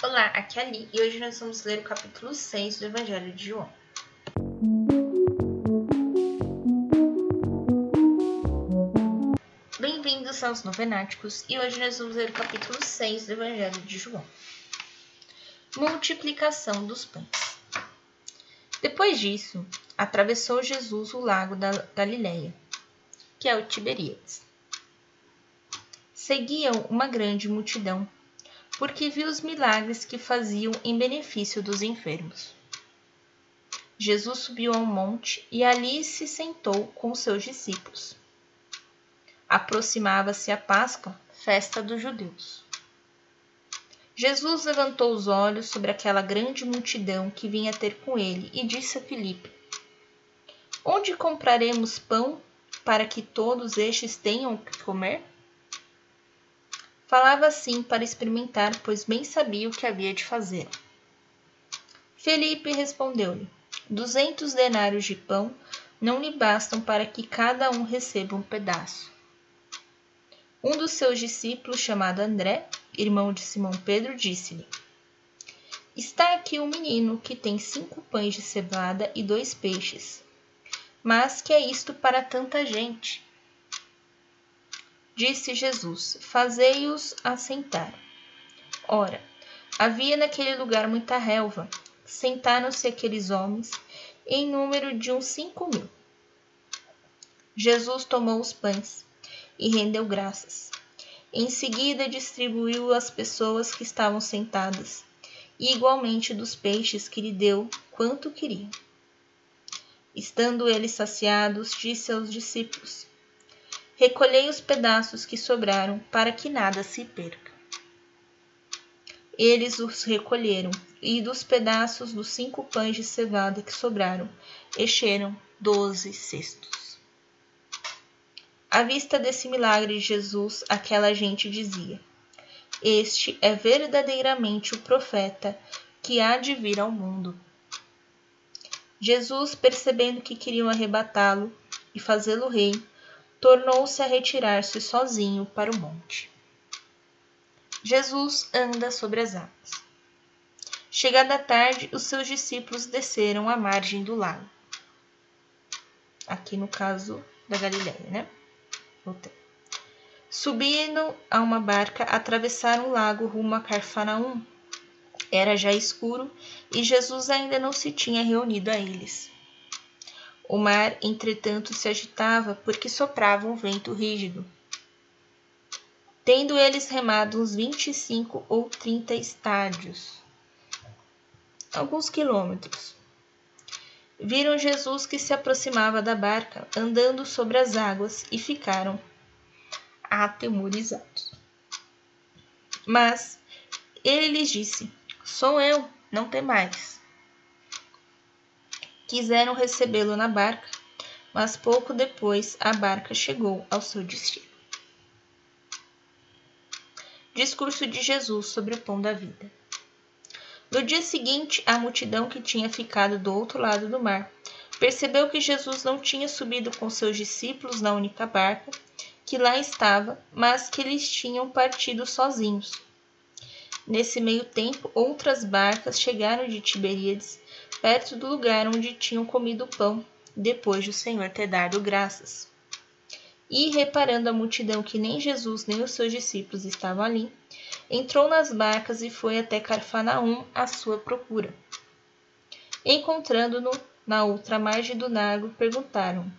Olá, aqui é a Li e hoje nós vamos ler o capítulo 6 do Evangelho de João. Bem-vindos aos Novenáticos e hoje nós vamos ler o capítulo 6 do Evangelho de João. Multiplicação dos pães. Depois disso, atravessou Jesus o lago da Galileia, que é o Tiberíades. Seguiam uma grande multidão porque viu os milagres que faziam em benefício dos enfermos. Jesus subiu a um monte e ali se sentou com seus discípulos. Aproximava-se a Páscoa, festa dos judeus. Jesus levantou os olhos sobre aquela grande multidão que vinha ter com ele e disse a Filipe: Onde compraremos pão para que todos estes tenham o que comer? Falava assim para experimentar, pois bem sabia o que havia de fazer. Felipe respondeu-lhe: Duzentos denários de pão não lhe bastam para que cada um receba um pedaço. Um dos seus discípulos, chamado André, irmão de Simão Pedro, disse-lhe: Está aqui um menino que tem cinco pães de cevada e dois peixes. Mas que é isto para tanta gente? Disse Jesus: Fazei-os assentar. Ora, havia naquele lugar muita relva. Sentaram-se aqueles homens, em número de uns cinco mil. Jesus tomou os pães e rendeu graças. Em seguida, distribuiu às pessoas que estavam sentadas, e igualmente dos peixes que lhe deu quanto queriam. Estando eles saciados, disse aos discípulos: Recolhei os pedaços que sobraram, para que nada se perca. Eles os recolheram, e dos pedaços dos cinco pães de cevada que sobraram, encheram doze cestos. À vista desse milagre de Jesus, aquela gente dizia: Este é verdadeiramente o profeta que há de vir ao mundo. Jesus, percebendo que queriam arrebatá-lo e fazê-lo rei, tornou-se a retirar-se sozinho para o monte. Jesus anda sobre as águas. Chegada a tarde, os seus discípulos desceram à margem do lago. Aqui no caso da Galileia, né? Subindo a uma barca, atravessaram o lago rumo a Carfanaum. Era já escuro e Jesus ainda não se tinha reunido a eles. O mar, entretanto, se agitava porque soprava um vento rígido. Tendo eles remado uns vinte e cinco ou trinta estádios, alguns quilômetros, viram Jesus que se aproximava da barca, andando sobre as águas, e ficaram atemorizados. Mas ele lhes disse: Sou eu, não temais quiseram recebê-lo na barca, mas pouco depois a barca chegou ao seu destino. Discurso de Jesus sobre o pão da vida. No dia seguinte, a multidão que tinha ficado do outro lado do mar percebeu que Jesus não tinha subido com seus discípulos na única barca que lá estava, mas que eles tinham partido sozinhos. Nesse meio tempo, outras barcas chegaram de Tiberíades perto do lugar onde tinham comido o pão, depois de o Senhor ter dado graças. E, reparando a multidão que nem Jesus nem os seus discípulos estavam ali, entrou nas barcas e foi até Carfanaum à sua procura. Encontrando-no na outra margem do lago, perguntaram: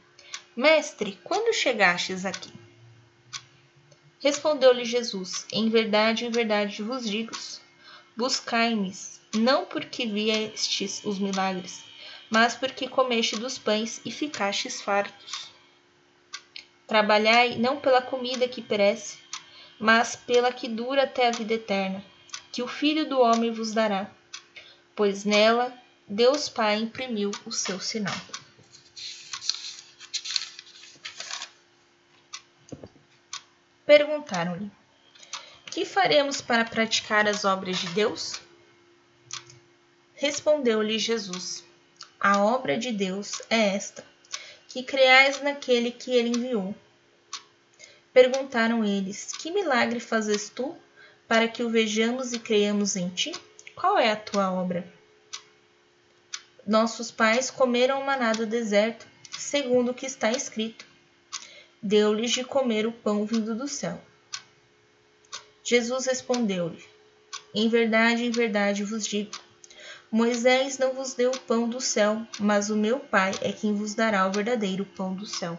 Mestre, quando chegastes aqui? Respondeu-lhe Jesus: Em verdade, em verdade vos digo: buscai-me não porque viestes os milagres, mas porque comeste dos pães e ficastes fartos. Trabalhai não pela comida que perece, mas pela que dura até a vida eterna, que o Filho do Homem vos dará, pois nela Deus Pai imprimiu o seu sinal. Perguntaram-lhe: Que faremos para praticar as obras de Deus? Respondeu-lhe Jesus: A obra de Deus é esta, que creais naquele que ele enviou. Perguntaram eles: Que milagre fazes tu? para que o vejamos e creiamos em ti? Qual é a tua obra? Nossos pais comeram o maná do deserto, segundo o que está escrito. Deu-lhes de comer o pão vindo do céu. Jesus respondeu-lhe: Em verdade, em verdade vos digo: Moisés não vos deu o pão do céu, mas o meu Pai é quem vos dará o verdadeiro pão do céu.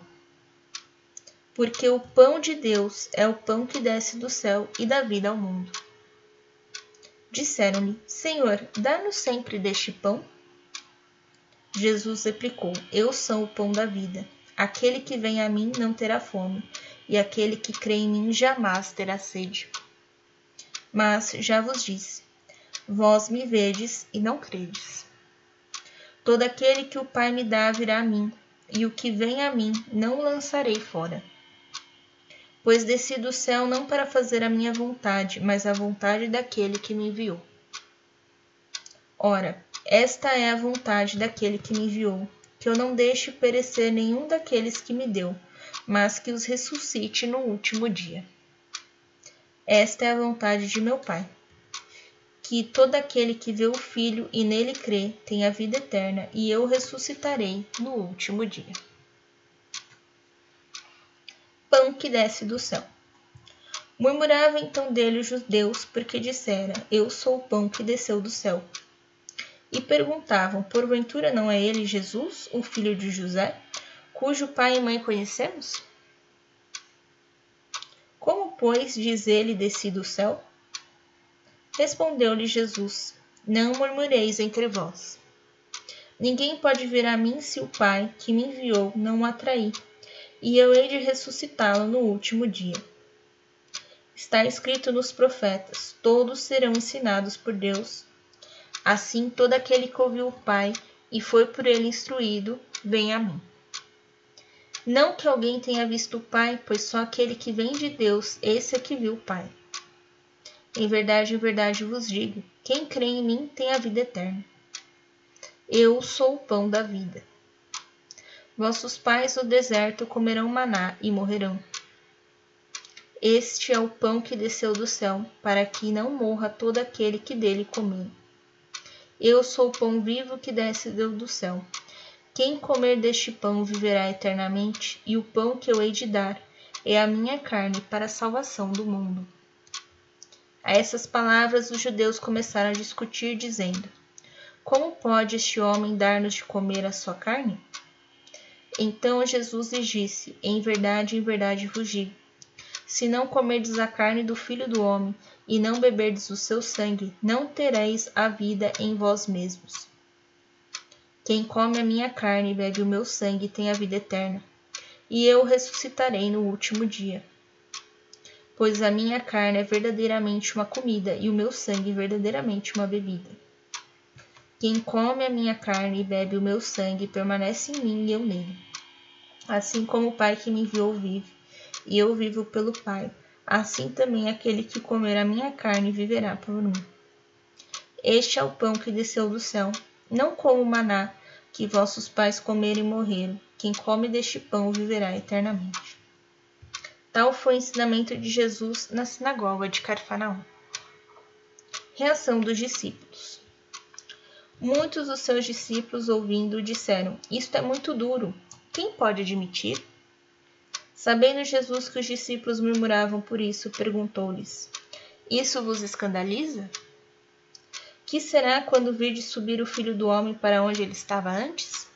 Porque o pão de Deus é o pão que desce do céu e dá vida ao mundo. Disseram-lhe: Senhor, dá-nos sempre deste pão. Jesus replicou: Eu sou o pão da vida. Aquele que vem a mim não terá fome, e aquele que crê em mim jamais terá sede. Mas já vos disse: Vós me vedes e não credes. Todo aquele que o Pai me dá virá a mim, e o que vem a mim não o lançarei fora. Pois desci do céu não para fazer a minha vontade, mas a vontade daquele que me enviou. Ora, esta é a vontade daquele que me enviou, que eu não deixe perecer nenhum daqueles que me deu, mas que os ressuscite no último dia. Esta é a vontade de meu Pai. Que todo aquele que vê o Filho e nele crê tenha vida eterna, e eu ressuscitarei no último dia. Pão que desce do céu. Murmurava então dele os judeus, porque dissera: Eu sou o pão que desceu do céu e perguntavam: Porventura não é ele Jesus, o filho de José, cujo pai e mãe conhecemos? Como, pois, diz ele desci do céu? Respondeu-lhe Jesus: Não murmureis entre vós. Ninguém pode vir a mim se o Pai que me enviou não o atrair, e eu hei de ressuscitá-lo no último dia. Está escrito nos profetas: todos serão ensinados por Deus Assim, todo aquele que ouviu o Pai e foi por ele instruído, vem a mim. Não que alguém tenha visto o Pai, pois só aquele que vem de Deus, esse é que viu o Pai. Em verdade, em verdade vos digo: quem crê em mim tem a vida eterna. Eu sou o pão da vida. Vossos pais no deserto comerão maná e morrerão. Este é o pão que desceu do céu, para que não morra todo aquele que dele comer. Eu sou o pão vivo que desce do céu. Quem comer deste pão viverá eternamente, e o pão que eu hei de dar é a minha carne para a salvação do mundo. A essas palavras os judeus começaram a discutir, dizendo: Como pode este homem dar-nos de comer a sua carne? Então Jesus lhes disse: Em verdade, em verdade vos digo: se não comerdes a carne do Filho do Homem e não beberdes o seu sangue, não tereis a vida em vós mesmos. Quem come a minha carne e bebe o meu sangue tem a vida eterna, e eu ressuscitarei no último dia. Pois a minha carne é verdadeiramente uma comida e o meu sangue verdadeiramente uma bebida. Quem come a minha carne e bebe o meu sangue permanece em mim e eu nele. Assim como o Pai que me enviou vive, e eu vivo pelo Pai assim também aquele que comer a minha carne viverá por mim. Este é o pão que desceu do céu, não como o maná que vossos pais comeram e morreram. Quem come deste pão viverá eternamente. Tal foi o ensinamento de Jesus na sinagoga de Carfanaum. Reação dos discípulos. Muitos dos seus discípulos, ouvindo, disseram: Isto é muito duro. Quem pode admitir? Sabendo Jesus que os discípulos murmuravam por isso, perguntou-lhes: Isso vos escandaliza? Que será quando virdes subir o filho do homem para onde ele estava antes?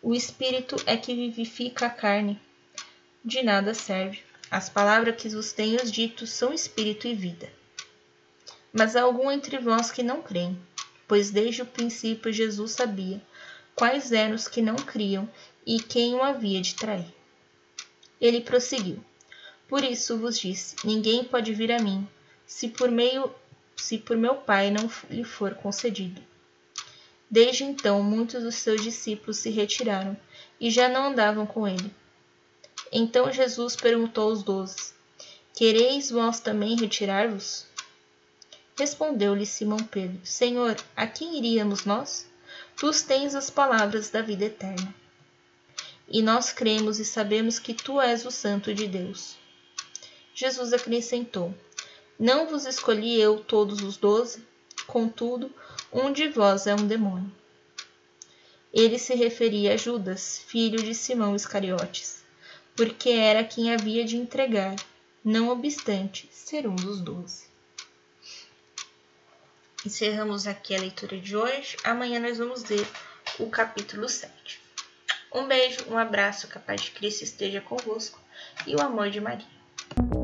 O espírito é que vivifica a carne. De nada serve. As palavras que vos tenho dito são espírito e vida. Mas há algum entre vós que não creem, pois desde o princípio Jesus sabia quais eram os que não criam e quem o havia de trair. Ele prosseguiu: Por isso vos disse: ninguém pode vir a mim, se por meio se por meu Pai não lhe for concedido. Desde então, muitos dos seus discípulos se retiraram e já não andavam com ele. Então Jesus perguntou aos doze: Quereis vós também retirar-vos? Respondeu-lhe Simão Pedro: Senhor, a quem iríamos nós? Tu tens as palavras da vida eterna e nós cremos e sabemos que tu és o Santo de Deus. Jesus acrescentou: Não vos escolhi eu todos os doze? Contudo, um de vós é um demônio. Ele se referia a Judas, filho de Simão Iscariotes, porque era quem havia de entregar, não obstante ser um dos doze. Encerramos aqui a leitura de hoje. Amanhã nós vamos ler o capítulo 7. Um beijo, um abraço, capaz de Cristo esteja convosco e o amor de Maria.